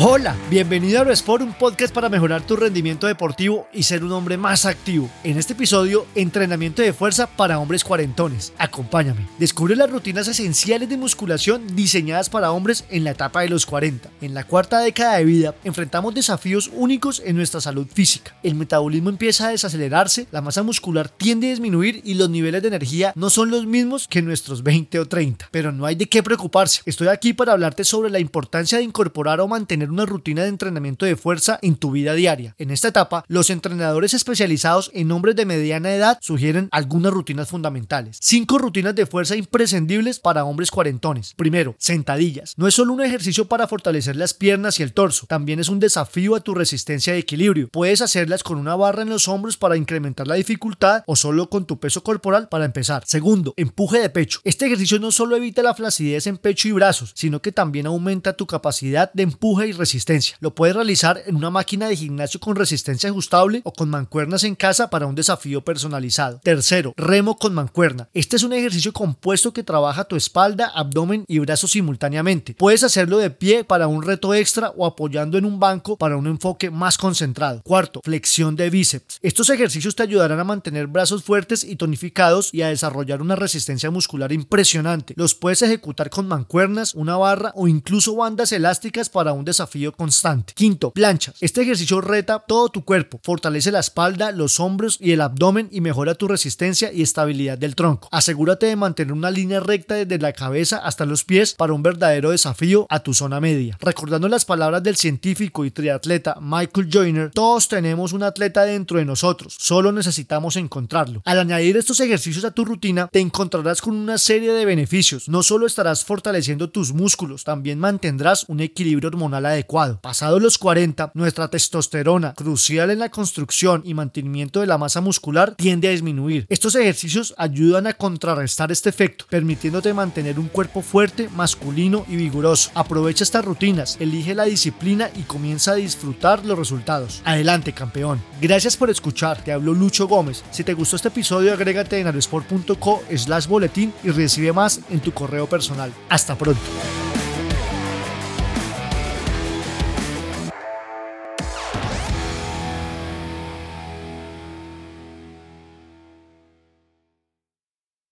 Hola, bienvenido a Aerosport, un podcast para mejorar tu rendimiento deportivo y ser un hombre más activo. En este episodio, entrenamiento de fuerza para hombres cuarentones. Acompáñame. Descubre las rutinas esenciales de musculación diseñadas para hombres en la etapa de los 40. En la cuarta década de vida, enfrentamos desafíos únicos en nuestra salud física. El metabolismo empieza a desacelerarse, la masa muscular tiende a disminuir y los niveles de energía no son los mismos que nuestros 20 o 30. Pero no hay de qué preocuparse. Estoy aquí para hablarte sobre la importancia de incorporar o mantener una rutina de entrenamiento de fuerza en tu vida diaria. En esta etapa, los entrenadores especializados en hombres de mediana edad sugieren algunas rutinas fundamentales. Cinco rutinas de fuerza imprescindibles para hombres cuarentones. Primero, sentadillas. No es solo un ejercicio para fortalecer las piernas y el torso, también es un desafío a tu resistencia de equilibrio. Puedes hacerlas con una barra en los hombros para incrementar la dificultad o solo con tu peso corporal para empezar. Segundo, empuje de pecho. Este ejercicio no solo evita la flacidez en pecho y brazos, sino que también aumenta tu capacidad de empuje y resistencia. Lo puedes realizar en una máquina de gimnasio con resistencia ajustable o con mancuernas en casa para un desafío personalizado. Tercero, remo con mancuerna. Este es un ejercicio compuesto que trabaja tu espalda, abdomen y brazos simultáneamente. Puedes hacerlo de pie para un reto extra o apoyando en un banco para un enfoque más concentrado. Cuarto, flexión de bíceps. Estos ejercicios te ayudarán a mantener brazos fuertes y tonificados y a desarrollar una resistencia muscular impresionante. Los puedes ejecutar con mancuernas, una barra o incluso bandas elásticas para un desafío constante. Quinto, planchas. Este ejercicio reta todo tu cuerpo, fortalece la espalda, los hombros y el abdomen y mejora tu resistencia y estabilidad del tronco. Asegúrate de mantener una línea recta desde la cabeza hasta los pies para un verdadero desafío a tu zona media. Recordando las palabras del científico y triatleta Michael Joyner, todos tenemos un atleta dentro de nosotros, solo necesitamos encontrarlo. Al añadir estos ejercicios a tu rutina, te encontrarás con una serie de beneficios. No solo estarás fortaleciendo tus músculos, también mantendrás un equilibrio hormonal adecuado Pasados los 40, nuestra testosterona, crucial en la construcción y mantenimiento de la masa muscular, tiende a disminuir. Estos ejercicios ayudan a contrarrestar este efecto, permitiéndote mantener un cuerpo fuerte, masculino y vigoroso. Aprovecha estas rutinas, elige la disciplina y comienza a disfrutar los resultados. Adelante, campeón. Gracias por escuchar. Te hablo Lucho Gómez. Si te gustó este episodio, agrégate en aerosport.co slash boletín y recibe más en tu correo personal. Hasta pronto.